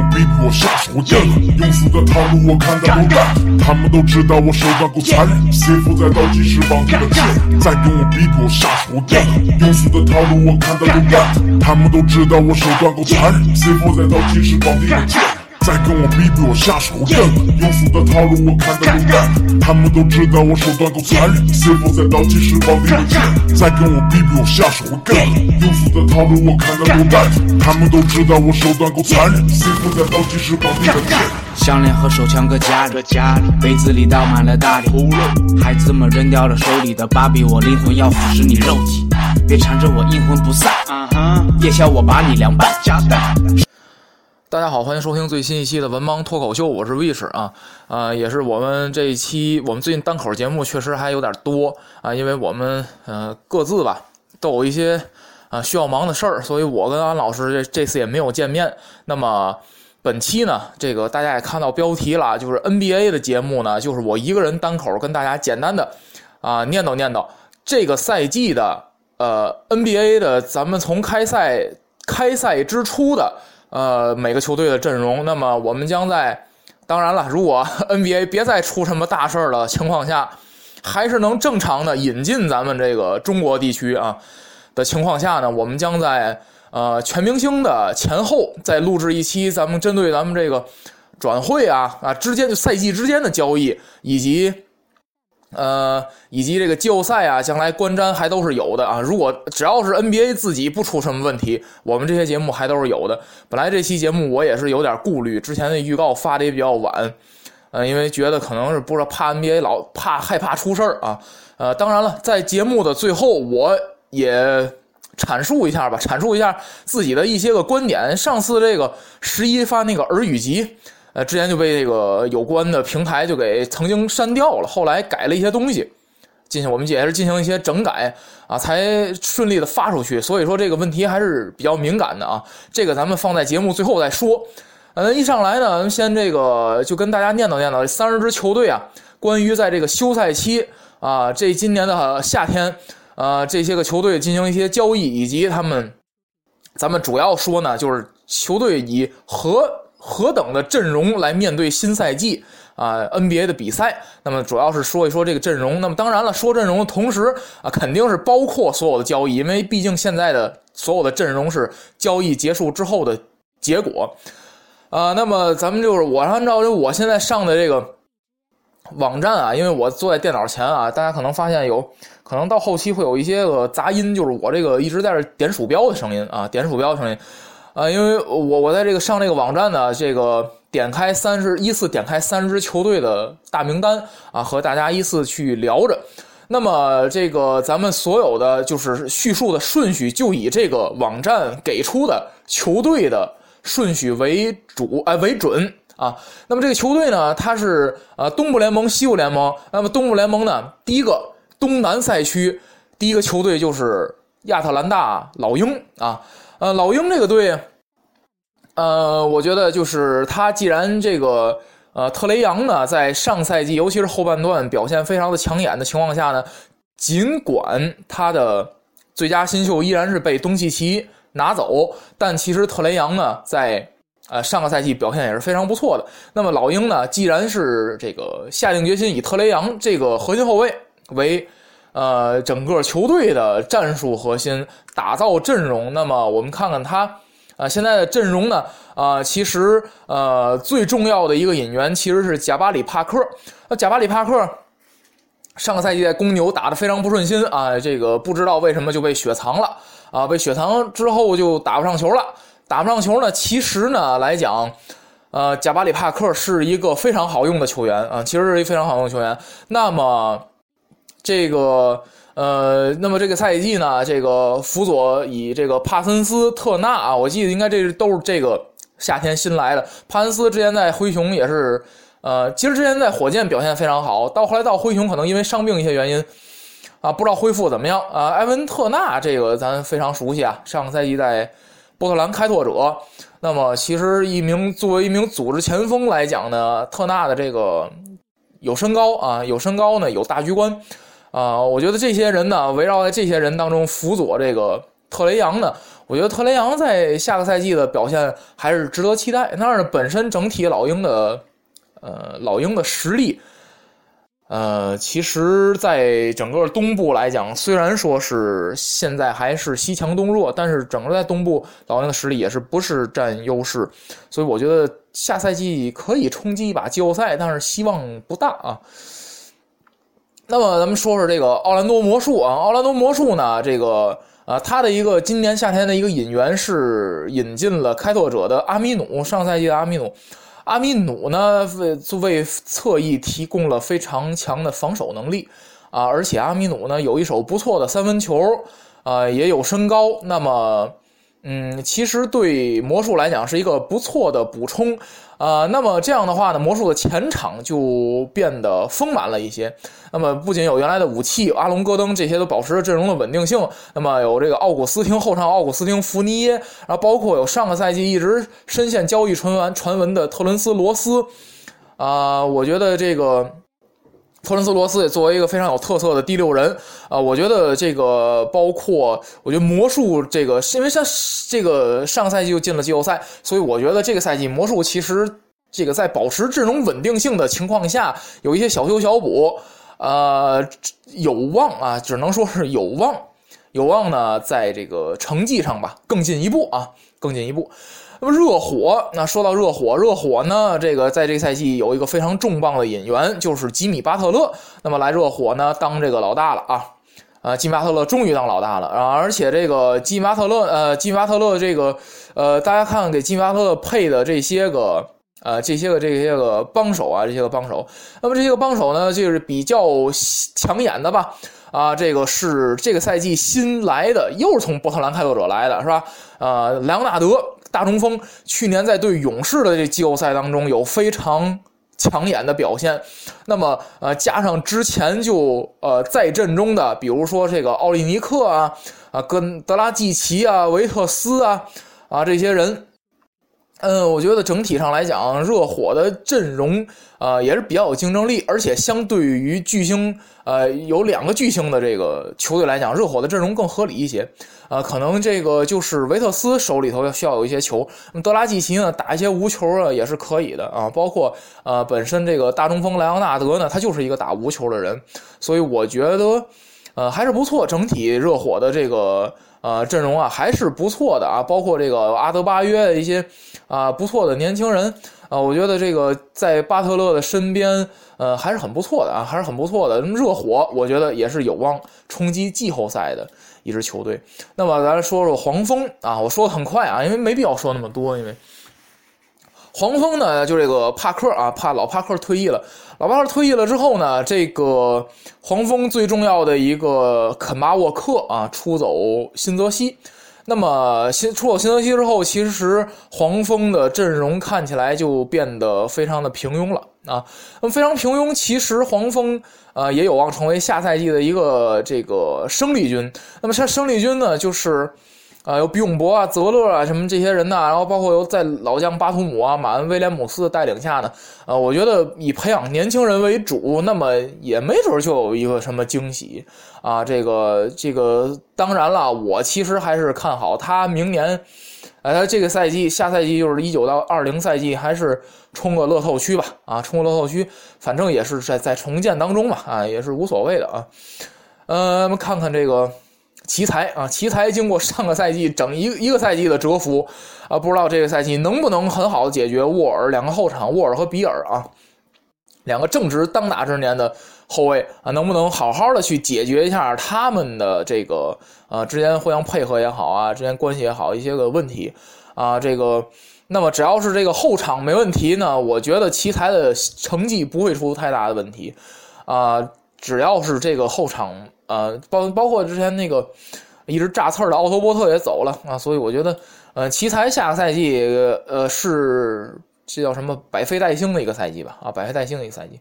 再跟我比比，我下手硬，庸俗的套路我看到都烂。他们都知道我手段够残。忍，谁伏在倒计时绑定的剑？再跟我比比，我下手硬，庸俗的套路我看到都烂。他们都知道我手段够残。忍，谁伏在倒计时绑定的剑？再跟我比比，我下手硬，庸俗的套路我看得都烂。他们都知道我手段够残忍，谁负在倒计时保底的剑？再跟我比比，我下手硬，庸俗的套路我看得都烂。他们都知道我手段够残忍，谁负在倒计时保底的剑？项链和手枪搁家里，杯子里倒满了大礼。孩子们扔掉了手里的芭比，我灵魂要腐蚀你肉体，别缠着我阴魂不散。夜宵我把你凉拌。大家好，欢迎收听最新一期的文盲脱口秀，我是 Wish 啊，呃，也是我们这一期，我们最近单口节目确实还有点多啊，因为我们呃各自吧都有一些啊需要忙的事儿，所以我跟安老师这这次也没有见面。那么本期呢，这个大家也看到标题了，就是 NBA 的节目呢，就是我一个人单口跟大家简单的啊念叨念叨这个赛季的呃 NBA 的，咱们从开赛开赛之初的。呃，每个球队的阵容，那么我们将在，当然了，如果 NBA 别再出什么大事儿的情况下，还是能正常的引进咱们这个中国地区啊的情况下呢，我们将在呃全明星的前后再录制一期，咱们针对咱们这个转会啊啊之间就赛季之间的交易以及。呃，以及这个季后赛啊，将来观瞻还都是有的啊。如果只要是 NBA 自己不出什么问题，我们这些节目还都是有的。本来这期节目我也是有点顾虑，之前的预告发的也比较晚，呃，因为觉得可能是不知道怕 NBA 老怕害怕出事儿啊。呃，当然了，在节目的最后，我也阐述一下吧，阐述一下自己的一些个观点。上次这个十一发那个耳语集。呃，之前就被这个有关的平台就给曾经删掉了，后来改了一些东西，进行我们也是进行一些整改啊，才顺利的发出去。所以说这个问题还是比较敏感的啊，这个咱们放在节目最后再说。呃，一上来呢，咱们先这个就跟大家念叨念叨这三十支球队啊，关于在这个休赛期啊，这今年的夏天，呃，这些个球队进行一些交易，以及他们，咱们主要说呢，就是球队以和。何等的阵容来面对新赛季啊 NBA 的比赛？那么主要是说一说这个阵容。那么当然了，说阵容的同时啊，肯定是包括所有的交易，因为毕竟现在的所有的阵容是交易结束之后的结果啊。那么咱们就是我按照我现在上的这个网站啊，因为我坐在电脑前啊，大家可能发现有可能到后期会有一些个杂音，就是我这个一直在这点鼠标的声音啊，点鼠标的声音。啊，因为我我在这个上这个网站呢，这个点开三十依次点开三支球队的大名单啊，和大家依次去聊着。那么这个咱们所有的就是叙述的顺序，就以这个网站给出的球队的顺序为主，哎为准啊。那么这个球队呢，它是呃东部联盟、西部联盟。那么东部联盟呢，第一个东南赛区第一个球队就是亚特兰大老鹰啊。呃，老鹰这个队，呃，我觉得就是他既然这个呃特雷杨呢，在上赛季尤其是后半段表现非常的抢眼的情况下呢，尽管他的最佳新秀依然是被东契奇拿走，但其实特雷杨呢，在呃上个赛季表现也是非常不错的。那么老鹰呢，既然是这个下定决心以特雷杨这个核心后卫为呃整个球队的战术核心打造阵容，那么我们看看他啊现在的阵容呢啊，其实呃最重要的一个引援其实是贾巴里帕克。那贾巴里帕克。上个赛季在公牛打得非常不顺心啊，这个不知道为什么就被雪藏了啊，被雪藏之后就打不上球了。打不上球呢，其实呢来讲，呃，贾巴里帕克是一个非常好用的球员啊，其实是一个非常好用的球员。那么这个呃，那么这个赛季呢，这个辅佐以这个帕森斯特纳啊，我记得应该这都是这个夏天新来的。帕森斯之前在灰熊也是。呃，其实之前在火箭表现非常好，到后来到灰熊可能因为伤病一些原因，啊，不知道恢复怎么样啊。埃文特纳这个咱非常熟悉啊，上个赛季在波特兰开拓者。那么其实一名作为一名组织前锋来讲呢，特纳的这个有身高啊，有身高呢，有大局观啊。我觉得这些人呢，围绕在这些人当中辅佐这个特雷杨呢，我觉得特雷杨在下个赛季的表现还是值得期待。但是本身整体老鹰的。呃，老鹰的实力，呃，其实，在整个东部来讲，虽然说是现在还是西强东弱，但是整个在东部，老鹰的实力也是不是占优势，所以我觉得下赛季可以冲击一把季后赛，但是希望不大啊。那么，咱们说说这个奥兰多魔术啊，奥兰多魔术呢，这个啊，他的一个今年夏天的一个引援是引进了开拓者的阿米努，上赛季的阿米努。阿米努呢，为为侧翼提供了非常强的防守能力，啊，而且阿米努呢有一手不错的三分球，啊，也有身高，那么。嗯，其实对魔术来讲是一个不错的补充，啊，那么这样的话呢，魔术的前场就变得丰满了一些。那么不仅有原来的武器阿隆戈登这些都保持着阵容的稳定性，那么有这个奥古斯汀后场奥古斯汀福尼耶，然后包括有上个赛季一直深陷交易传闻传闻的特伦斯罗斯，啊，我觉得这个。托伦斯罗斯也作为一个非常有特色的第六人啊，我觉得这个包括我觉得魔术这个，因为像这个上赛季就进了季后赛，所以我觉得这个赛季魔术其实这个在保持阵容稳定性的情况下，有一些小修小补，呃，有望啊，只能说是有望，有望呢，在这个成绩上吧更进一步啊，更进一步。那么热火，那说到热火，热火呢，这个在这个赛季有一个非常重磅的引援，就是吉米巴特勒。那么来热火呢，当这个老大了啊，啊，吉米巴特勒终于当老大了啊！而且这个吉米巴特勒，呃，吉米巴特勒这个，呃，大家看给吉米巴特勒配的这些个，呃，这些个这些个帮手啊，这些个帮手。那么这些个帮手呢，就是比较抢眼的吧？啊，这个是这个赛季新来的，又是从波特兰开拓者来的，是吧？呃，莱昂纳德。大中锋去年在对勇士的这季后赛当中有非常抢眼的表现，那么呃加上之前就呃在阵中的，比如说这个奥利尼克啊啊跟德拉季奇啊维特斯啊啊这些人。嗯，我觉得整体上来讲，热火的阵容啊也是比较有竞争力，而且相对于巨星，呃，有两个巨星的这个球队来讲，热火的阵容更合理一些。啊，可能这个就是维特斯手里头要需要有一些球，那么德拉季奇呢打一些无球啊也是可以的啊。包括呃本身这个大中锋莱昂纳德呢，他就是一个打无球的人，所以我觉得呃还是不错。整体热火的这个。啊，阵容啊还是不错的啊，包括这个阿德巴约一些啊不错的年轻人啊，我觉得这个在巴特勒的身边，呃还是很不错的啊，还是很不错的。那么热火，我觉得也是有望冲击季后赛的一支球队。那么咱说说黄蜂啊，我说的很快啊，因为没必要说那么多，因为。黄蜂呢，就这个帕克啊，帕老帕克退役了。老帕克退役了之后呢，这个黄蜂最重要的一个肯巴沃克啊，出走新泽西。那么新出走新泽西之后，其实黄蜂的阵容看起来就变得非常的平庸了啊。那么非常平庸，其实黄蜂呃也有望成为下赛季的一个这个生力军。那么像生力军呢，就是。啊，有比永博啊、泽勒啊什么这些人呐，然后包括有在老将巴图姆啊、马恩威廉姆斯的带领下呢，呃，我觉得以培养年轻人为主，那么也没准就有一个什么惊喜啊。这个这个，当然了，我其实还是看好他明年，呃，这个赛季下赛季就是一九到二零赛季，还是冲个乐透区吧，啊，冲个乐透区，反正也是在在重建当中嘛，啊，也是无所谓的啊。呃，我们看看这个。奇才啊，奇才经过上个赛季整一一个赛季的蛰伏，啊，不知道这个赛季能不能很好的解决沃尔两个后场，沃尔和比尔啊，两个正值当打之年的后卫啊，能不能好好的去解决一下他们的这个呃之间互相配合也好啊，之间关系也好一些个问题啊，这个那么只要是这个后场没问题呢，我觉得奇才的成绩不会出太大的问题啊，只要是这个后场。呃，包包括之前那个一直炸刺的奥托波特也走了啊，所以我觉得，呃，奇才下个赛季，呃，是这叫什么百废待兴的一个赛季吧？啊，百废待兴的一个赛季。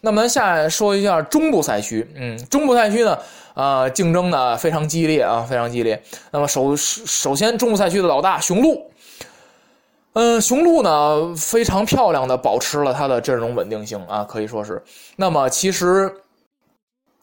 那么下来说一下中部赛区，嗯，中部赛区呢，啊，竞争呢非常激烈啊，非常激烈。那么首首先，中部赛区的老大雄鹿，嗯，雄鹿呢非常漂亮的保持了它的阵容稳定性啊，可以说是。那么其实。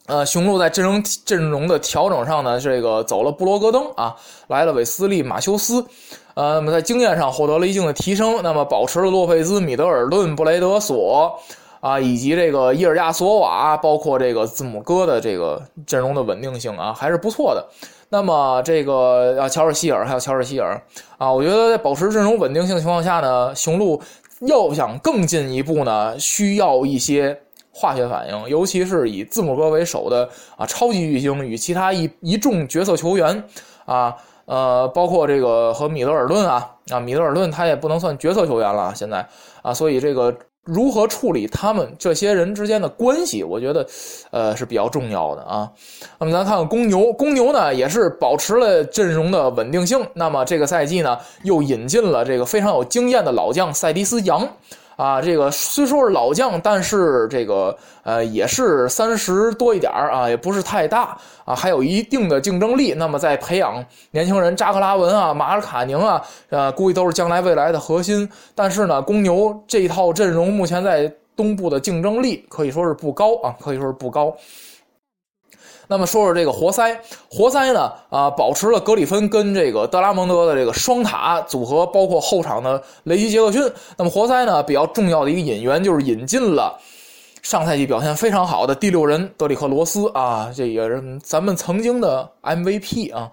呃，雄鹿在阵容阵容的调整上呢，这个走了布罗格登啊，来了韦斯利马修斯，呃，那么在经验上获得了一定的提升，那么保持了洛佩兹、米德尔顿、布雷德索啊，以及这个伊尔亚索瓦，包括这个字母哥的这个阵容的稳定性啊，还是不错的。那么这个啊，乔尔希尔还有乔尔希尔啊，我觉得在保持阵容稳定性的情况下呢，雄鹿要想更进一步呢，需要一些。化学反应，尤其是以字母哥为首的啊超级巨星与其他一一众角色球员啊，呃，包括这个和米德尔顿啊啊，米德尔顿他也不能算角色球员了，现在啊，所以这个如何处理他们这些人之间的关系，我觉得呃是比较重要的啊。那么咱看看公牛，公牛呢也是保持了阵容的稳定性，那么这个赛季呢又引进了这个非常有经验的老将塞迪斯杨。啊，这个虽说是老将，但是这个呃也是三十多一点啊，也不是太大啊，还有一定的竞争力。那么在培养年轻人，扎克拉文啊、马尔卡宁啊，呃，估计都是将来未来的核心。但是呢，公牛这套阵容目前在东部的竞争力可以说是不高啊，可以说是不高。那么说说这个活塞，活塞呢啊，保持了格里芬跟这个德拉蒙德的这个双塔组合，包括后场的雷吉杰克逊。那么活塞呢比较重要的一个引援就是引进了上赛季表现非常好的第六人德里克罗斯啊，这也是咱们曾经的 MVP 啊。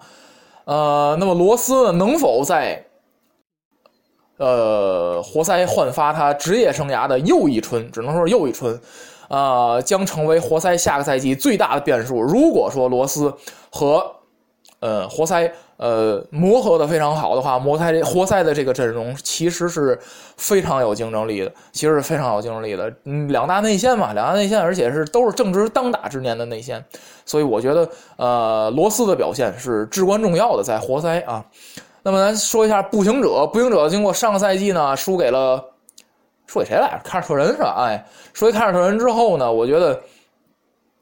呃，那么罗斯能否在呃活塞焕发他职业生涯的又一春？只能说是又一春。啊，将成为活塞下个赛季最大的变数。如果说罗斯和呃活塞呃磨合的非常好的话，活塞活塞的这个阵容其实是非常有竞争力的，其实是非常有竞争力的。嗯，两大内线嘛，两大内线，而且是都是正值当打之年的内线，所以我觉得呃罗斯的表现是至关重要的，在活塞啊。那么咱说一下步行者，步行者经过上个赛季呢输给了。说给谁来着？凯尔特人是吧？哎，说给凯尔特人之后呢，我觉得，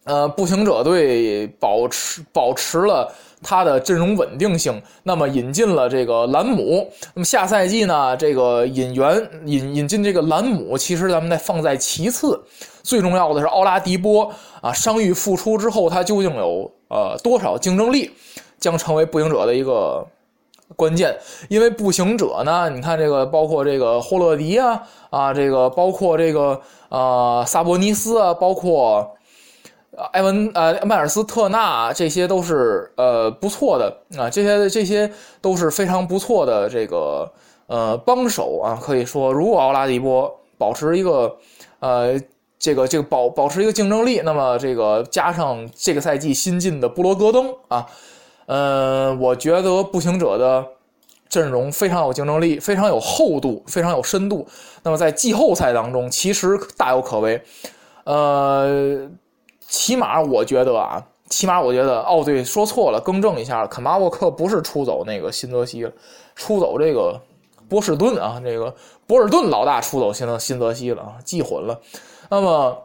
呃，步行者队保持保持了他的阵容稳定性，那么引进了这个兰姆。那么下赛季呢，这个引援引引进这个兰姆，其实咱们再放在其次，最重要的是奥拉迪波啊，伤愈复出之后，他究竟有呃多少竞争力，将成为步行者的一个。关键，因为步行者呢，你看这个，包括这个霍勒迪啊，啊，这个包括这个呃萨博尼斯啊，包括埃文呃迈尔斯特纳，这些都是呃不错的啊，这些这些都是非常不错的这个呃帮手啊，可以说，如果奥拉迪波保持一个呃这个这个保保持一个竞争力，那么这个加上这个赛季新进的布罗格登啊。嗯，我觉得步行者的阵容非常有竞争力，非常有厚度，非常有深度。那么在季后赛当中，其实大有可为。呃，起码我觉得啊，起码我觉得，哦，对，说错了，更正一下，肯巴沃克不是出走那个新泽西了，出走这个波士顿啊，这个博尔顿老大出走新泽新泽西了啊，记混了。那么。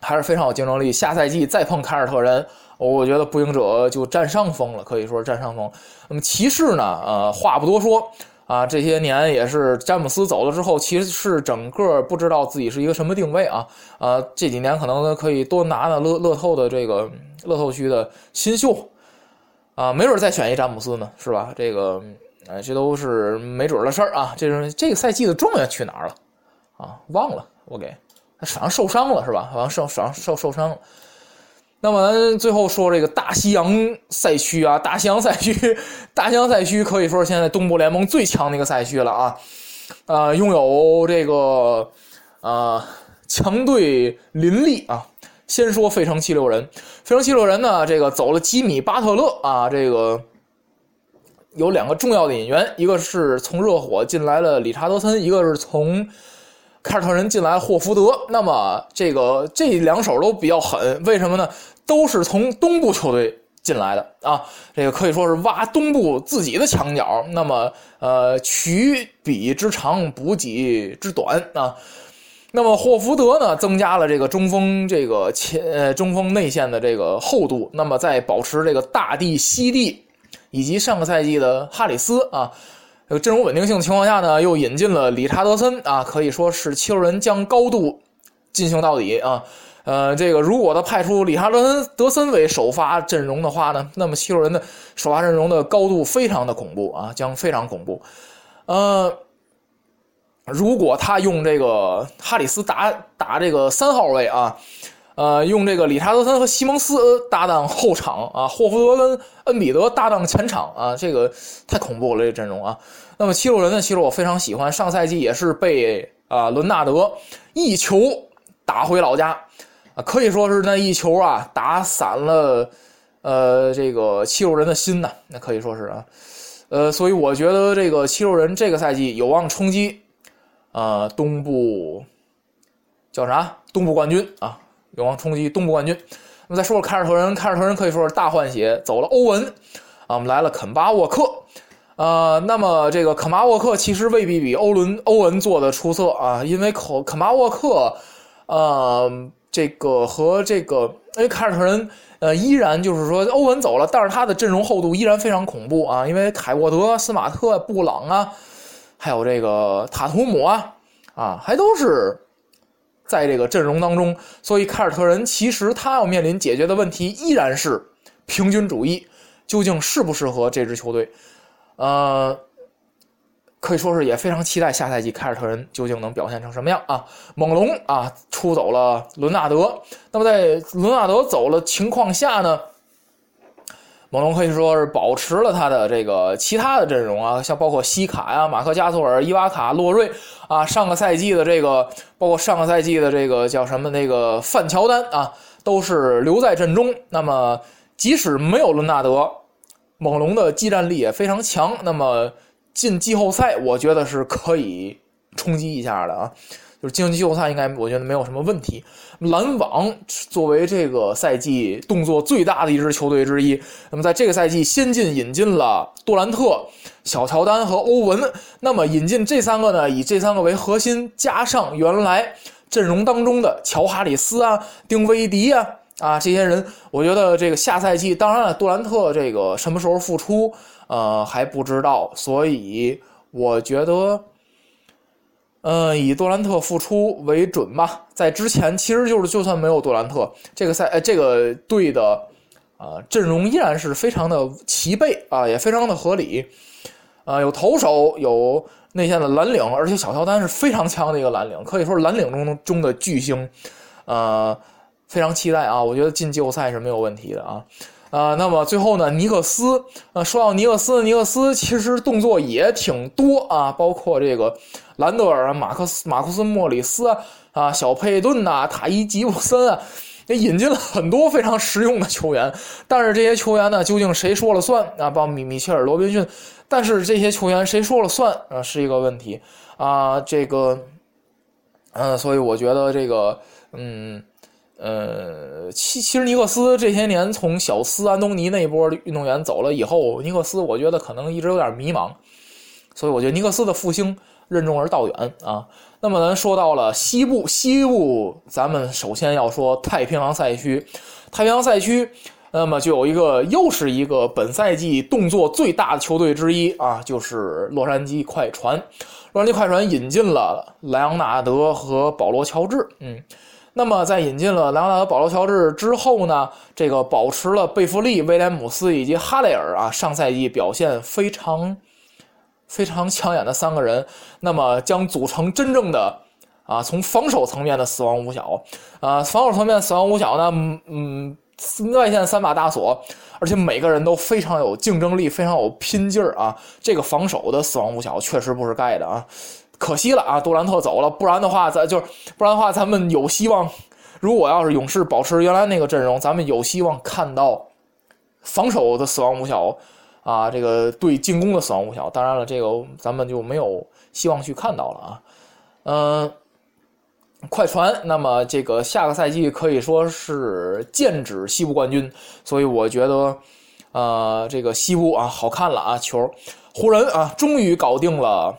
还是非常有竞争力。下赛季再碰凯尔特人，我觉得步行者就占上风了，可以说占上风。那么骑士呢？呃，话不多说啊，这些年也是詹姆斯走了之后，骑士整个不知道自己是一个什么定位啊。呃，这几年可能可以多拿拿乐乐透的这个乐透区的新秀啊，没准再选一詹姆斯呢，是吧？这个，呃，这都是没准的事儿啊。这是这个赛季的状元去哪儿了啊？忘了，我给。他好像受伤了是吧？好像受伤受受伤了。那么最后说这个大西洋赛区啊，大西洋赛区，大西洋赛区可以说是现在东部联盟最强的一个赛区了啊。呃，拥有这个呃强队林立啊。先说费城七六人，费城七六人呢，这个走了吉米巴特勒啊，这个有两个重要的引援，一个是从热火进来了理查德森，一个是从。凯尔特人进来霍福德，那么这个这两手都比较狠，为什么呢？都是从东部球队进来的啊，这个可以说是挖东部自己的墙角。那么，呃，取彼之长，补己之短啊。那么霍福德呢，增加了这个中锋这个前呃中锋内线的这个厚度。那么在保持这个大地、西地以及上个赛季的哈里斯啊。这个阵容稳定性的情况下呢，又引进了理查德森啊，可以说是七六人将高度进行到底啊。呃，这个如果他派出理查德森德森为首发阵容的话呢，那么七六人的首发阵容的高度非常的恐怖啊，将非常恐怖。呃，如果他用这个哈里斯打打这个三号位啊。呃，用这个理查德森和西蒙斯搭档后场啊，霍福德跟恩比德搭档前场啊，这个太恐怖了，这阵容啊。那么七六人呢，其实我非常喜欢，上赛季也是被啊伦纳德一球打回老家啊，可以说是那一球啊打散了呃这个七六人的心呐，那可以说是啊，呃，所以我觉得这个七六人这个赛季有望冲击啊东部叫啥东部冠军啊。有望冲击东部冠军。那么再说说凯尔特人，凯尔特人可以说是大换血，走了欧文，啊，我们来了肯巴沃克，呃，那么这个肯巴沃克其实未必比欧伦欧文做的出色啊，因为肯肯巴沃克，呃，这个和这个，因为凯尔特人，呃，依然就是说欧文走了，但是他的阵容厚度依然非常恐怖啊，因为凯沃德、斯马特、布朗啊，还有这个塔图姆啊，啊，还都是。在这个阵容当中，所以凯尔特人其实他要面临解决的问题依然是平均主义，究竟适不适合这支球队？呃，可以说是也非常期待下赛季凯尔特人究竟能表现成什么样啊！猛龙啊，出走了伦纳德，那么在伦纳德走了情况下呢？猛龙可以说是保持了他的这个其他的阵容啊，像包括西卡呀、马克加索尔、伊瓦卡、洛瑞啊，上个赛季的这个，包括上个赛季的这个叫什么那个范乔丹啊，都是留在阵中。那么即使没有伦纳德，猛龙的技战力也非常强。那么进季后赛，我觉得是可以冲击一下的啊。就是进季后赛应该我觉得没有什么问题。篮网作为这个赛季动作最大的一支球队之一，那么在这个赛季先进引进了杜兰特、小乔丹和欧文。那么引进这三个呢，以这三个为核心，加上原来阵容当中的乔哈里斯啊、丁威迪啊啊这些人，我觉得这个下赛季，当然了，杜兰特这个什么时候复出，呃还不知道，所以我觉得。嗯，以杜兰特复出为准吧。在之前，其实就是就算没有杜兰特，这个赛呃这个队的啊阵容依然是非常的齐备啊，也非常的合理。啊，有投手，有内线的蓝领，而且小乔丹是非常强的一个蓝领，可以说是蓝领中中的巨星。呃，非常期待啊，我觉得进季后赛是没有问题的啊。啊，那么最后呢，尼克斯，呃，说到尼克斯，尼克斯其实动作也挺多啊，包括这个兰德尔啊、马克斯、马库斯·莫里斯啊、小佩顿呐、塔伊·吉布森啊，也引进了很多非常实用的球员。但是这些球员呢，究竟谁说了算啊？包括米米切尔·罗宾逊，但是这些球员谁说了算啊？是一个问题啊。这个，嗯，所以我觉得这个，嗯。呃，其其实尼克斯这些年从小斯、安东尼那一波运动员走了以后，尼克斯我觉得可能一直有点迷茫，所以我觉得尼克斯的复兴任重而道远啊。那么咱说到了西部，西部咱们首先要说太平洋赛区，太平洋赛区，那么就有一个又是一个本赛季动作最大的球队之一啊，就是洛杉矶快船。洛杉矶快船引进了莱昂纳德和保罗乔治，嗯。那么，在引进了莱昂纳德、保罗·乔治之后呢，这个保持了贝弗利、威廉姆斯以及哈雷尔啊，上赛季表现非常非常抢眼的三个人，那么将组成真正的啊，从防守层面的死亡五小啊，防守层面死亡五小呢，嗯，外线三把大锁，而且每个人都非常有竞争力，非常有拼劲儿啊，这个防守的死亡五小确实不是盖的啊。可惜了啊，杜兰特走了，不然的话，咱就是不然的话，咱们有希望。如果要是勇士保持原来那个阵容，咱们有希望看到防守的死亡五小啊，这个对进攻的死亡五小。当然了，这个咱们就没有希望去看到了啊。嗯，快船，那么这个下个赛季可以说是剑指西部冠军，所以我觉得，呃，这个西部啊，好看了啊，球湖人啊，终于搞定了。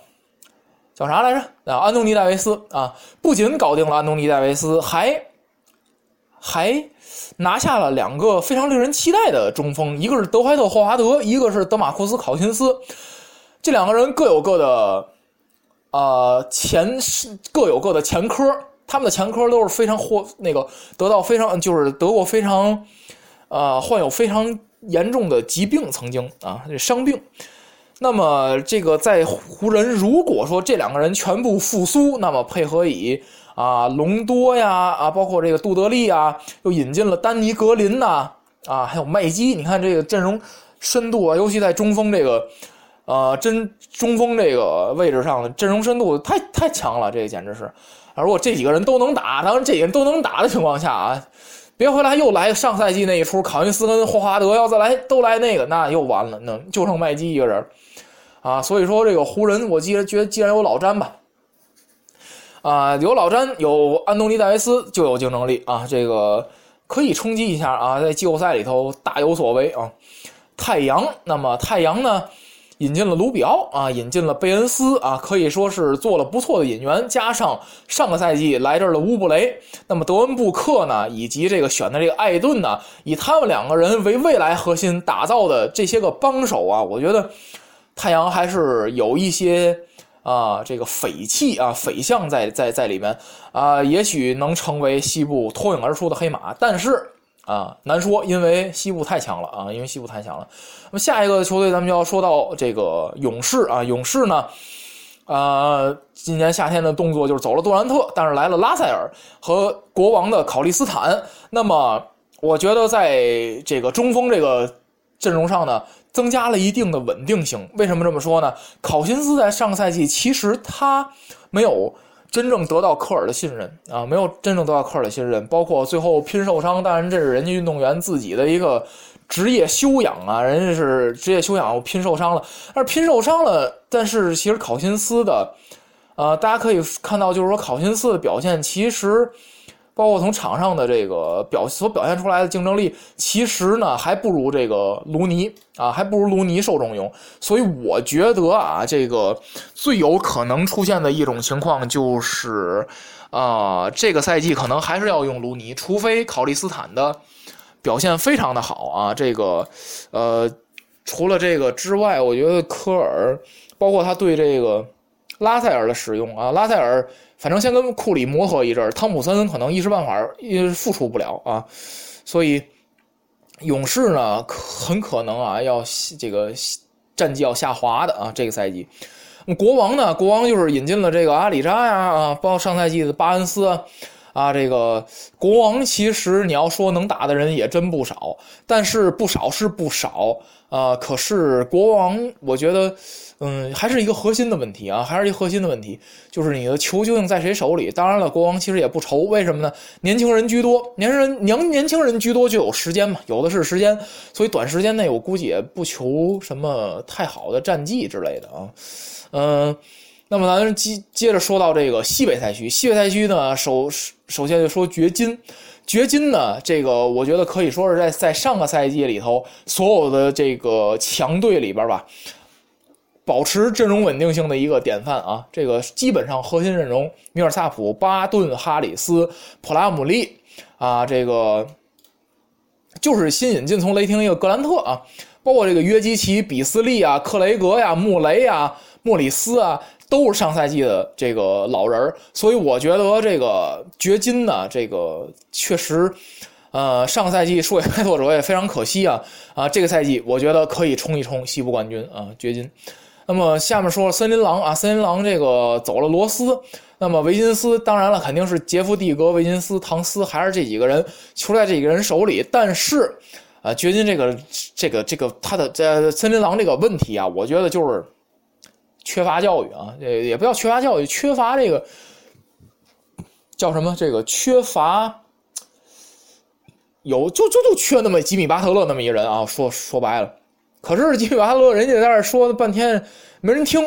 叫啥来着？啊，安东尼戴维斯啊，不仅搞定了安东尼戴维斯，还还拿下了两个非常令人期待的中锋，一个是德怀特霍华德，一个是德马库斯考辛斯。这两个人各有各的呃前各有各的前科，他们的前科都是非常获那个得到非常就是得过非常呃患有非常严重的疾病，曾经啊这伤病。那么，这个在湖人，如果说这两个人全部复苏，那么配合以啊隆多呀啊，包括这个杜德利啊，又引进了丹尼格林呐啊，还有麦基，你看这个阵容深度啊，尤其在中锋这个呃真中锋这个位置上的阵容深度太太强了，这个简直是啊！如果这几个人都能打，当然这几个人都能打的情况下啊，别回来又来上赛季那一出，考辛斯跟霍华德要再来都来那个，那又完了，那就剩麦基一个人。啊，所以说这个湖人，我既然觉得既然有老詹吧，啊，有老詹，有安东尼戴维斯，就有竞争力啊，这个可以冲击一下啊，在季后赛里头大有所为啊。太阳，那么太阳呢，引进了卢比奥啊，引进了贝恩斯啊，可以说是做了不错的引援，加上上个赛季来这儿的乌布雷，那么德文布克呢，以及这个选的这个艾顿呢，以他们两个人为未来核心打造的这些个帮手啊，我觉得。太阳还是有一些啊，这个匪气啊，匪相在在在里面啊，也许能成为西部脱颖而出的黑马，但是啊，难说，因为西部太强了啊，因为西部太强了。那么下一个球队，咱们就要说到这个勇士啊，勇士呢，啊，今年夏天的动作就是走了杜兰特，但是来了拉塞尔和国王的考利斯坦。那么，我觉得在这个中锋这个阵容上呢。增加了一定的稳定性。为什么这么说呢？考辛斯在上个赛季其实他没有真正得到科尔的信任啊，没有真正得到科尔的信任。包括最后拼受伤，当然这是人家运动员自己的一个职业修养啊，人家是职业修养我拼受伤了。但是拼受伤了，但是其实考辛斯的，呃，大家可以看到，就是说考辛斯的表现其实。包括从场上的这个表所表现出来的竞争力，其实呢还不如这个卢尼啊，还不如卢尼受重用。所以我觉得啊，这个最有可能出现的一种情况就是，啊，这个赛季可能还是要用卢尼，除非考利斯坦的表现非常的好啊。这个，呃，除了这个之外，我觉得科尔，包括他对这个拉塞尔的使用啊，拉塞尔。反正先跟库里磨合一阵儿，汤普森可能一时半会儿也付出不了啊，所以勇士呢很可能啊要这个战绩要下滑的啊这个赛季。国王呢，国王就是引进了这个阿里扎呀啊，包括上赛季的巴恩斯啊，啊这个国王其实你要说能打的人也真不少，但是不少是不少啊，可是国王我觉得。嗯，还是一个核心的问题啊，还是一个核心的问题，就是你的球究竟在谁手里？当然了，国王其实也不愁，为什么呢？年轻人居多，年轻人年年轻人居多就有时间嘛，有的是时间，所以短时间内我估计也不求什么太好的战绩之类的啊。嗯，那么咱接接着说到这个西北赛区，西北赛区呢，首首先就说掘金，掘金呢，这个我觉得可以说是在在上个赛季里头所有的这个强队里边吧。保持阵容稳定性的一个典范啊。这个基本上核心阵容：米尔萨普、巴顿、哈里斯、普拉姆利啊，这个就是新引进从雷霆一个格兰特啊，包括这个约基奇、比斯利啊、克雷格呀、穆雷呀、莫里斯啊。都是上赛季的这个老人所以我觉得这个掘金呢，这个确实，呃，上赛季输给开拓者也非常可惜啊啊！这个赛季我觉得可以冲一冲西部冠军啊，掘金。那么下面说森林狼啊，森林狼这个走了罗斯，那么维金斯当然了，肯定是杰夫蒂格、维金斯、唐斯还是这几个人，球在这几个人手里。但是啊，掘金这个这个这个他的这森林狼这个问题啊，我觉得就是。缺乏教育啊，这也不叫缺乏教育，缺乏这个叫什么？这个缺乏有就就就缺那么吉米巴特勒那么一个人啊。说说白了，可是吉米巴特勒人家在这说了半天没人听，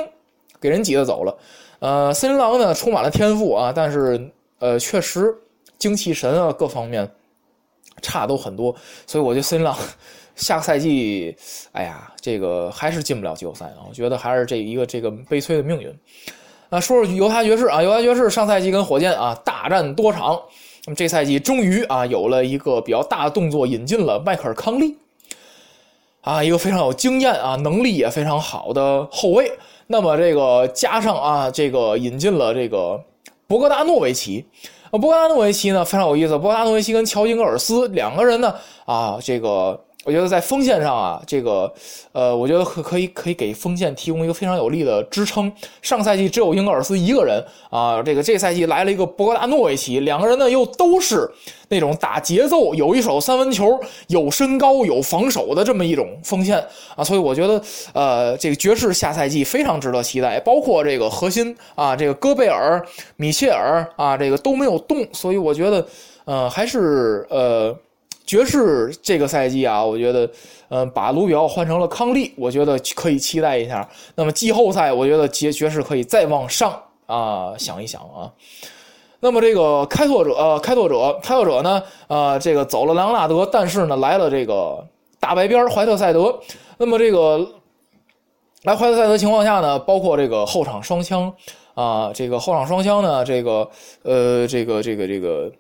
给人挤得走了。呃，森林狼呢充满了天赋啊，但是呃确实精气神啊各方面差都很多，所以我觉得森林狼。下个赛季，哎呀，这个还是进不了季后赛啊！我觉得还是这一个这个悲催的命运。啊，说说犹他爵士啊，犹他爵士上赛季跟火箭啊大战多场，那么这赛季终于啊有了一个比较大的动作，引进了迈克尔康利，啊，一个非常有经验啊，能力也非常好的后卫。那么这个加上啊，这个引进了这个博格达诺维奇。啊，博格达诺维奇呢非常有意思，博格达诺维奇跟乔金格尔斯两个人呢啊，这个。我觉得在锋线上啊，这个，呃，我觉得可可以可以给锋线提供一个非常有力的支撑。上赛季只有英格尔斯一个人啊，这个这赛季来了一个博格达诺维奇，两个人呢又都是那种打节奏、有一手三分球、有身高、有防守的这么一种锋线啊，所以我觉得，呃，这个爵士下赛季非常值得期待。包括这个核心啊，这个戈贝尔、米切尔啊，这个都没有动，所以我觉得，呃，还是呃。爵士这个赛季啊，我觉得，嗯，把卢比奥换成了康利，我觉得可以期待一下。那么季后赛，我觉得爵爵士可以再往上啊想一想啊。那么这个开拓者，呃，开拓者，开拓者呢，呃，这个走了莱昂纳德，但是呢，来了这个大白边怀特塞德。那么这个来怀特塞德情况下呢，包括这个后场双枪啊，这个后场双枪呢，这个呃，这个这个这个。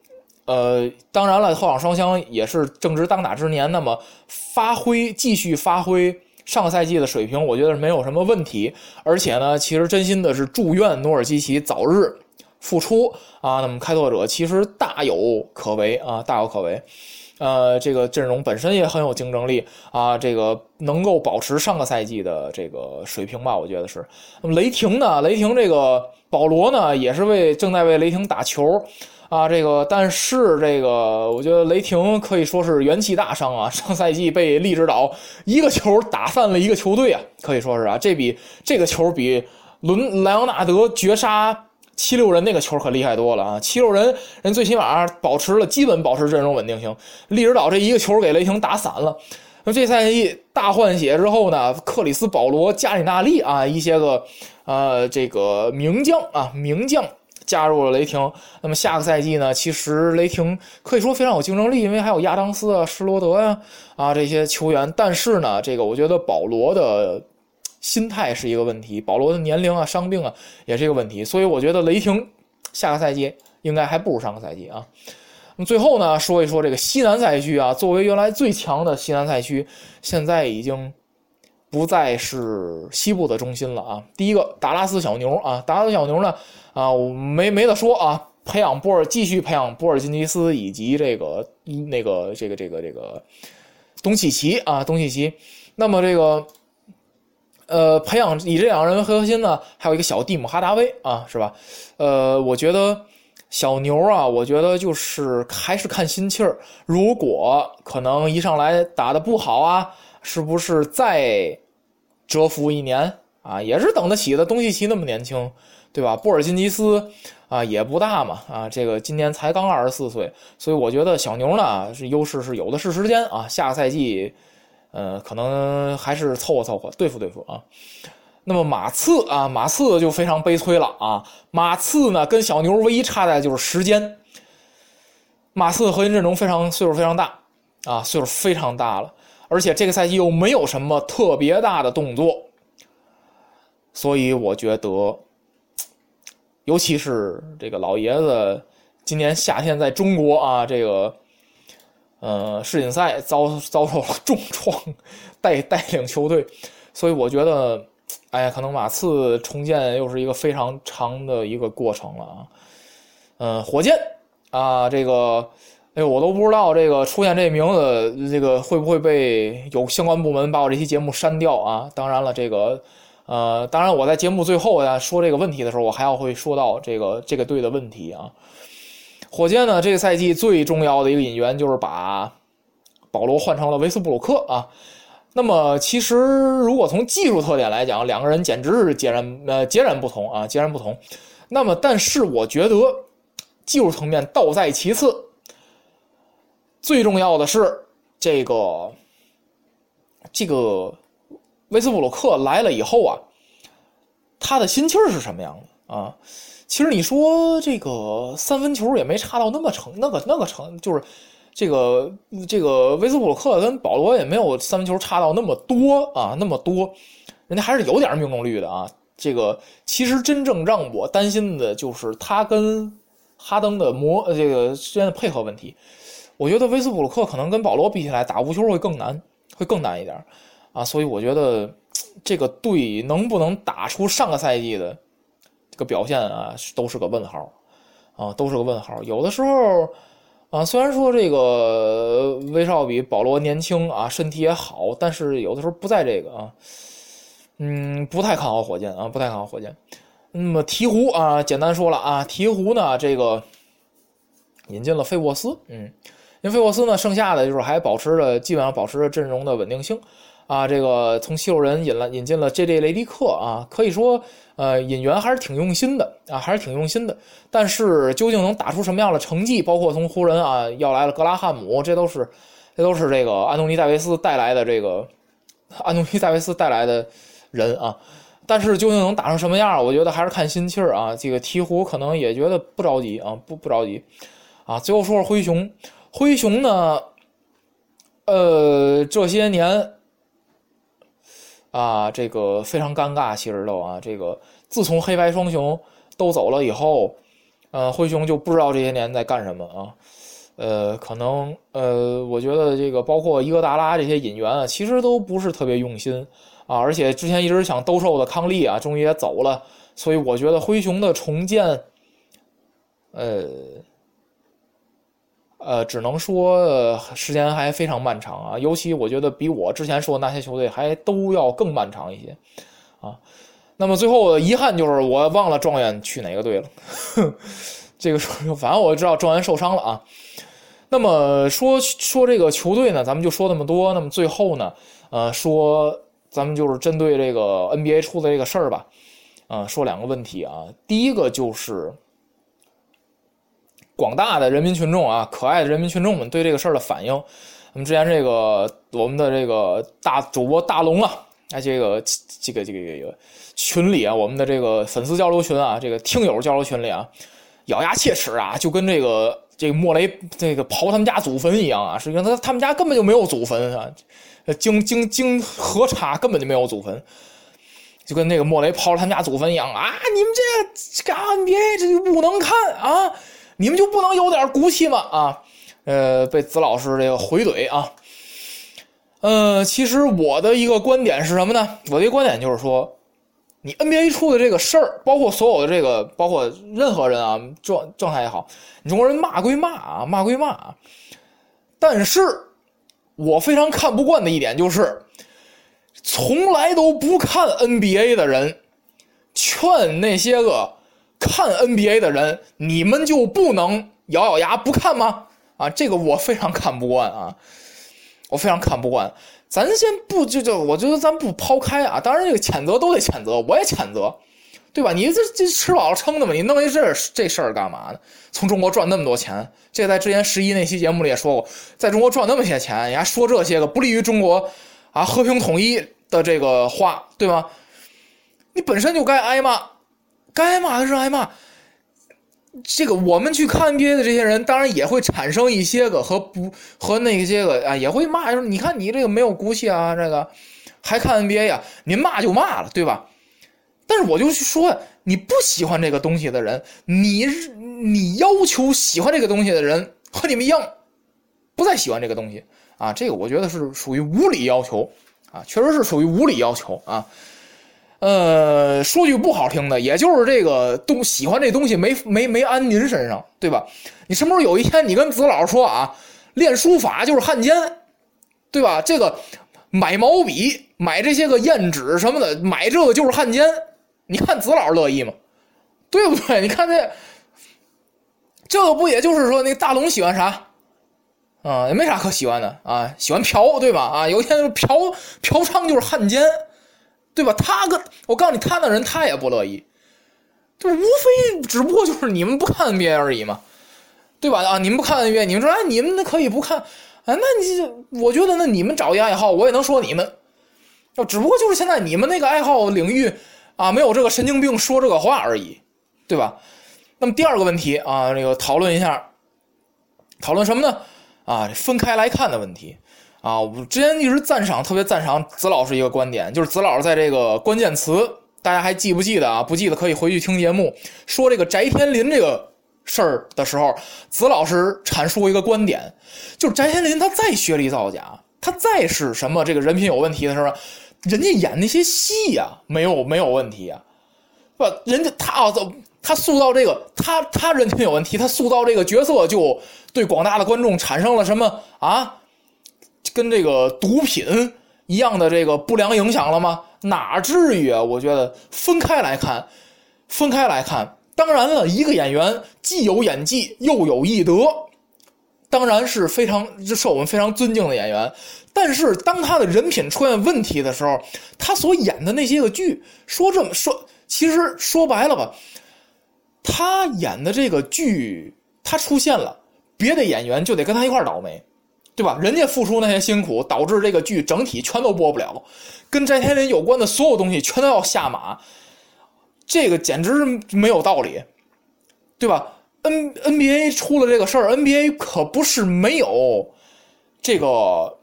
呃，当然了，后场双枪也是正值当打之年，那么发挥继续发挥上个赛季的水平，我觉得没有什么问题。而且呢，其实真心的是祝愿努尔基奇早日复出啊。那么开拓者其实大有可为啊，大有可为。呃，这个阵容本身也很有竞争力啊，这个能够保持上个赛季的这个水平吧，我觉得是。那么雷霆呢？雷霆这个保罗呢，也是为正在为雷霆打球。啊，这个，但是这个，我觉得雷霆可以说是元气大伤啊。上赛季被利指导一个球打散了一个球队啊，可以说是啊，这比这个球比伦莱昂纳德绝杀七六人那个球可厉害多了啊。七六人人最起码保持了基本保持阵容稳定性，利指导这一个球给雷霆打散了。那这赛季大换血之后呢，克里斯保罗、加里纳利啊，一些个呃这个名将啊名将。加入了雷霆，那么下个赛季呢？其实雷霆可以说非常有竞争力，因为还有亚当斯啊、施罗德呀啊这些球员。但是呢，这个我觉得保罗的心态是一个问题，保罗的年龄啊、伤病啊也是一个问题。所以我觉得雷霆下个赛季应该还不如上个赛季啊。那么最后呢，说一说这个西南赛区啊，作为原来最强的西南赛区，现在已经不再是西部的中心了啊。第一个达拉斯小牛啊，达拉斯小牛呢。啊，我没没得说啊！培养波尔，继续培养波尔津吉斯以及这个那个这个这个这个东契奇啊，东契奇。那么这个呃，培养以这两个人为核心呢，还有一个小蒂姆哈达威啊，是吧？呃，我觉得小牛啊，我觉得就是还是看心气儿。如果可能一上来打的不好啊，是不是再蛰伏一年啊？也是等得起的。东契奇那么年轻。对吧？布尔津吉斯啊也不大嘛啊，这个今年才刚二十四岁，所以我觉得小牛呢是优势是有的是时间啊。下个赛季，呃，可能还是凑合凑合对付对付啊。那么马刺啊，马刺就非常悲催了啊。马刺呢跟小牛唯一差的就是时间。马刺核心阵容非常岁数非常大啊，岁数非常大了，而且这个赛季又没有什么特别大的动作。所以我觉得，尤其是这个老爷子今年夏天在中国啊，这个呃世锦赛遭遭受了重创，带带领球队，所以我觉得，哎，可能马刺重建又是一个非常长的一个过程了啊。嗯，火箭啊，这个。哎，我都不知道这个出现这名字，这个会不会被有相关部门把我这期节目删掉啊？当然了，这个，呃，当然我在节目最后呀说这个问题的时候，我还要会说到这个这个队的问题啊。火箭呢，这个赛季最重要的一个引援就是把保罗换成了维斯布鲁克啊。那么，其实如果从技术特点来讲，两个人简直是截然呃截然不同啊，截然不同。那么，但是我觉得技术层面倒在其次。最重要的是，这个这个威斯布鲁克来了以后啊，他的心气儿是什么样的啊？其实你说这个三分球也没差到那么成那个那个成，就是这个这个威斯布鲁克跟保罗也没有三分球差到那么多啊，那么多，人家还是有点命中率的啊。这个其实真正让我担心的就是他跟哈登的磨这个之间的配合问题。我觉得威斯布鲁克可能跟保罗比起来打无球会更难，会更难一点啊，所以我觉得这个队能不能打出上个赛季的这个表现啊，都是个问号啊，都是个问号。有的时候啊，虽然说这个威少比保罗年轻啊，身体也好，但是有的时候不在这个啊，嗯，不太看好火箭啊，不太看好火箭。那么鹈鹕啊，简单说了啊，鹈鹕呢，这个引进了费沃斯，嗯。因为费沃斯呢，剩下的就是还保持着基本上保持着阵容的稳定性，啊，这个从西六人引了引进了 J.J. 雷迪克啊，可以说呃引援还是挺用心的啊，还是挺用心的。但是究竟能打出什么样的成绩？包括从湖人啊要来了格拉汉姆，这都是这都是这个安东尼戴维斯带来的这个安东尼戴维斯带来的人啊。但是究竟能打成什么样？我觉得还是看心气儿啊。这个鹈鹕可能也觉得不着急啊，不不着急啊。最后说说灰熊。灰熊呢？呃，这些年啊，这个非常尴尬，其实都啊，这个自从黑白双雄都走了以后，呃，灰熊就不知道这些年在干什么啊。呃，可能呃，我觉得这个包括伊戈达拉这些引援啊，其实都不是特别用心啊。而且之前一直想兜售的康利啊，终于也走了，所以我觉得灰熊的重建，呃。呃，只能说时间还非常漫长啊，尤其我觉得比我之前说的那些球队还都要更漫长一些，啊，那么最后遗憾就是我忘了状元去哪个队了，这个反正我知道状元受伤了啊。那么说说这个球队呢，咱们就说那么多。那么最后呢，呃，说咱们就是针对这个 NBA 出的这个事儿吧，啊，说两个问题啊，第一个就是。广大的人民群众啊，可爱的人民群众们对这个事儿的反应，我们之前这个我们的这个大主播大龙啊，哎，这个这个这个这个群里啊，我们的这个粉丝交流群啊，这个听友交流群里啊，咬牙切齿啊，就跟这个这个莫雷这个刨他们家祖坟一样啊，实际上他他们家根本就没有祖坟啊，经经经核查根本就没有祖坟，就跟那个莫雷刨了他们家祖坟一样啊，你们这个 NBA 这就不能看啊。你们就不能有点骨气吗？啊，呃，被子老师这个回怼啊。呃，其实我的一个观点是什么呢？我的一个观点就是说，你 NBA 出的这个事儿，包括所有的这个，包括任何人啊，状状态也好，中国人骂归骂啊，骂归骂啊，但是我非常看不惯的一点就是，从来都不看 NBA 的人，劝那些个。看 NBA 的人，你们就不能咬咬牙不看吗？啊，这个我非常看不惯啊，我非常看不惯。咱先不就就，我觉得咱不抛开啊，当然这个谴责都得谴责，我也谴责，对吧？你这这吃饱了撑的嘛，你弄一这这事儿干嘛呢？从中国赚那么多钱，这在之前十一那期节目里也说过，在中国赚那么些钱，你还说这些个不利于中国啊和平统一的这个话，对吗？你本身就该挨骂。该骂的是挨骂，这个我们去看 NBA 的这些人，当然也会产生一些个和不和那些个啊，也会骂，说你看你这个没有骨气啊，这个还看 NBA 呀？您骂就骂了，对吧？但是我就去说，你不喜欢这个东西的人，你你要求喜欢这个东西的人和你们一样，不再喜欢这个东西啊，这个我觉得是属于无理要求啊，确实是属于无理要求啊。呃，说句不好听的，也就是这个东喜欢这东西没没没安您身上，对吧？你什么时候有一天你跟子老说啊，练书法就是汉奸，对吧？这个买毛笔、买这些个砚纸什么的，买这个就是汉奸，你看子老师乐意吗？对不对？你看这，这个不也就是说那大龙喜欢啥？啊，也没啥可喜欢的啊，喜欢嫖，对吧？啊，有一天嫖嫖娼就是汉奸。对吧？他跟我告诉你，他那人他也不乐意，就无非只不过就是你们不看 NBA 而已嘛，对吧？啊，你们不看 NBA，你们说哎，你们那可以不看啊？那你我觉得那你们找一爱好，我也能说你们，就只不过就是现在你们那个爱好领域啊，没有这个神经病说这个话而已，对吧？那么第二个问题啊，这个讨论一下，讨论什么呢？啊，分开来看的问题。啊，我之前一直赞赏，特别赞赏子老师一个观点，就是子老师在这个关键词，大家还记不记得啊？不记得可以回去听节目。说这个翟天临这个事儿的时候，子老师阐述一个观点，就是翟天临他再学历造假，他再是什么这个人品有问题的时候，人家演那些戏呀，没有没有问题啊，不，人家他啊，他塑造这个他他人品有问题，他塑造这个角色就对广大的观众产生了什么啊？跟这个毒品一样的这个不良影响了吗？哪至于啊！我觉得分开来看，分开来看，当然了，一个演员既有演技又有艺德，当然是非常受我们非常尊敬的演员。但是当他的人品出现问题的时候，他所演的那些个剧，说这么说，其实说白了吧，他演的这个剧，他出现了，别的演员就得跟他一块倒霉。对吧？人家付出那些辛苦，导致这个剧整体全都播不了，跟翟天临有关的所有东西全都要下马，这个简直是没有道理，对吧？N NBA 出了这个事儿，NBA 可不是没有这个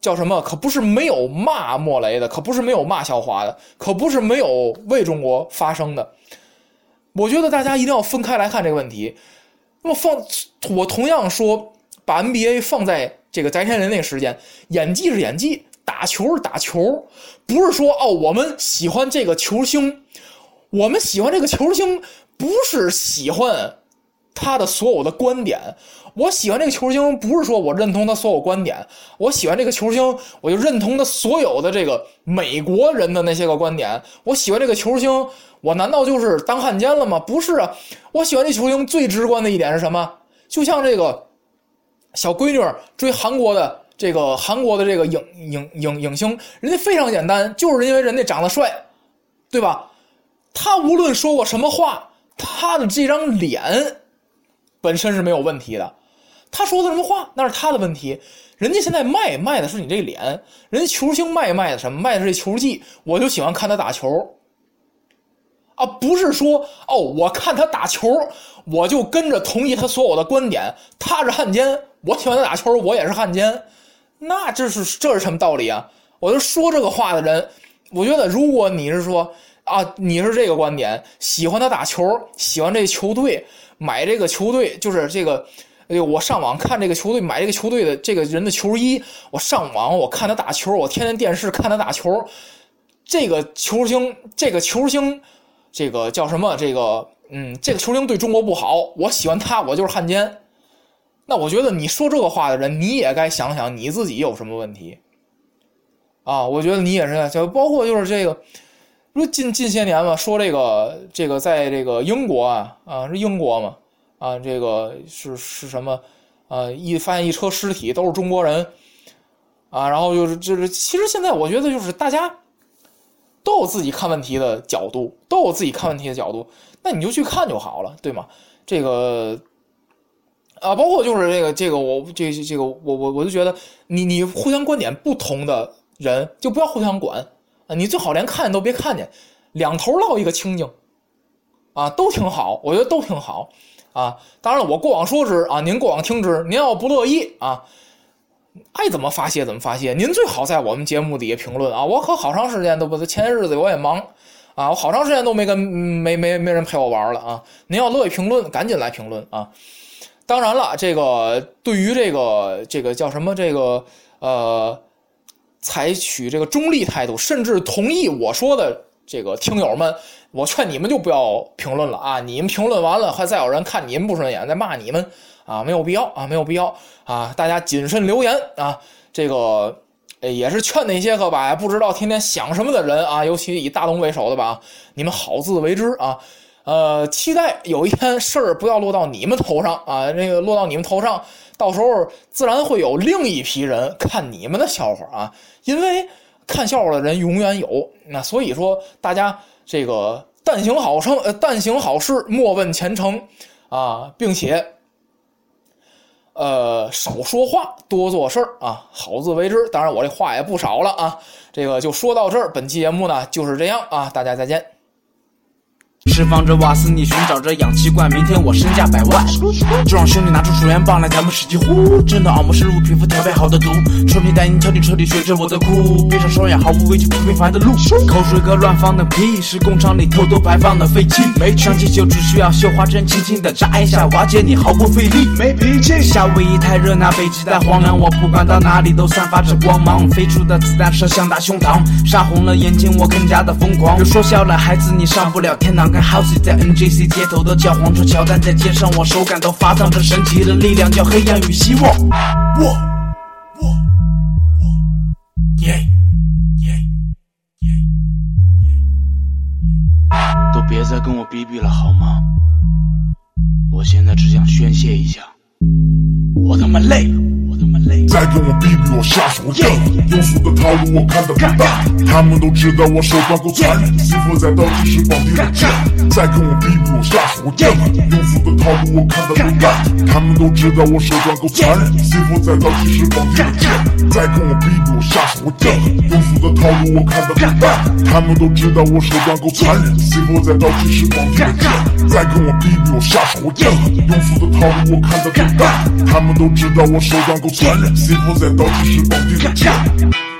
叫什么？可不是没有骂莫雷的，可不是没有骂肖华的，可不是没有为中国发声的。我觉得大家一定要分开来看这个问题。那么放，我同样说。把 NBA 放在这个翟天临那个时间，演技是演技，打球是打球，不是说哦，我们喜欢这个球星，我们喜欢这个球星，不是喜欢他的所有的观点。我喜欢这个球星，不是说我认同他所有观点，我喜欢这个球星，我就认同他所有的这个美国人的那些个观点。我喜欢这个球星，我难道就是当汉奸了吗？不是啊，我喜欢这球星最直观的一点是什么？就像这个。小闺女追韩国的这个韩国的这个影影影影星，人家非常简单，就是因为人家长得帅，对吧？他无论说过什么话，他的这张脸本身是没有问题的。他说的什么话那是他的问题，人家现在卖卖的是你这脸，人家球星卖卖的什么？卖的是球技，我就喜欢看他打球。啊，不是说哦，我看他打球，我就跟着同意他所有的观点。他是汉奸，我喜欢他打球，我也是汉奸。那这是这是什么道理啊？我就说这个话的人，我觉得如果你是说啊，你是这个观点，喜欢他打球，喜欢这球队，买这个球队，就是这个，哎呦，我上网看这个球队，买这个球队的这个人的球衣，我上网我看他打球，我天天电视看他打球，这个球星，这个球星。这个叫什么？这个，嗯，这个球星对中国不好，我喜欢他，我就是汉奸。那我觉得你说这个话的人，你也该想想你自己有什么问题啊？我觉得你也是，就包括就是这个，说近近些年嘛，说这个这个在这个英国啊啊是英国嘛啊，这个是是什么啊？一发现一车尸体都是中国人啊，然后就是就是，其实现在我觉得就是大家。都有自己看问题的角度，都有自己看问题的角度，那你就去看就好了，对吗？这个啊，包括就是这个这个，我这这个我我我就觉得，你你互相观点不同的人就不要互相管啊，你最好连看见都别看见，两头落一个清净啊，都挺好，我觉得都挺好啊。当然了，我过往说之啊，您过往听之，您要不乐意啊。爱怎么发泄怎么发泄，您最好在我们节目底下评论啊！我可好长时间都不，前些日子我也忙，啊！我好长时间都没跟没没没人陪我玩了啊！您要乐意评论，赶紧来评论啊！当然了，这个对于这个这个叫什么这个呃，采取这个中立态度，甚至同意我说的这个听友们，我劝你们就不要评论了啊！你们评论完了，还再有人看你们不顺眼，再骂你们啊，没有必要啊，没有必要啊！大家谨慎留言啊！这个也是劝那些个吧不知道天天想什么的人啊，尤其以大东为首的吧，你们好自为之啊！呃，期待有一天事儿不要落到你们头上啊，那个落到你们头上，到时候自然会有另一批人看你们的笑话啊，因为看笑话的人永远有，那所以说大家这个但行好成，呃，但行好事，莫问前程啊，并且呃少说话，多做事儿啊，好自为之。当然我这话也不少了啊，这个就说到这儿，本期节目呢就是这样啊，大家再见。释放着瓦斯，你寻找着氧气罐。明天我身价百万，就让兄弟拿出数元棒来，咱们使劲呼。真的按摩深入皮肤，调配好的毒。彻底带你彻底彻底学着我的酷，闭上双眼，毫无畏惧，不平凡的路。口水哥乱放的屁，是工厂里偷偷排放的废气。没上气球，只需要绣花针，轻轻的扎一下，瓦解你毫不费力。没脾气，夏威夷太热，那北极太荒凉。我不管到哪里都散发着光芒，飞出的子弹射向大胸膛，杀红了眼睛，我更加的疯狂。别说笑了，孩子，你上不了天堂。跟 House 在 NJC 街头的教皇车乔丹在街上，我手感都发烫这神奇的力量，叫黑暗与希望。我我我，耶耶耶都别再跟我逼逼了好吗？我现在只想宣泄一下，我他妈累了。再跟我比比，我下手硬。庸俗的套路我看得不淡，他们都知道我手段够残忍，媳妇在倒计时绑定了剑。再跟我比比，我下手硬。庸俗的套路我看得不淡，他们都知道我手段够残忍，媳妇在倒计时绑定了剑。再跟我比比，我下手硬。庸俗的套路我看得不淡，他们都知道我手段够残忍，媳妇在倒计时绑定了剑。再跟我比比，我下手硬。庸俗的套路我看得不淡，他们都知道我手段够残忍。媳妇在倒计时绑定了剑。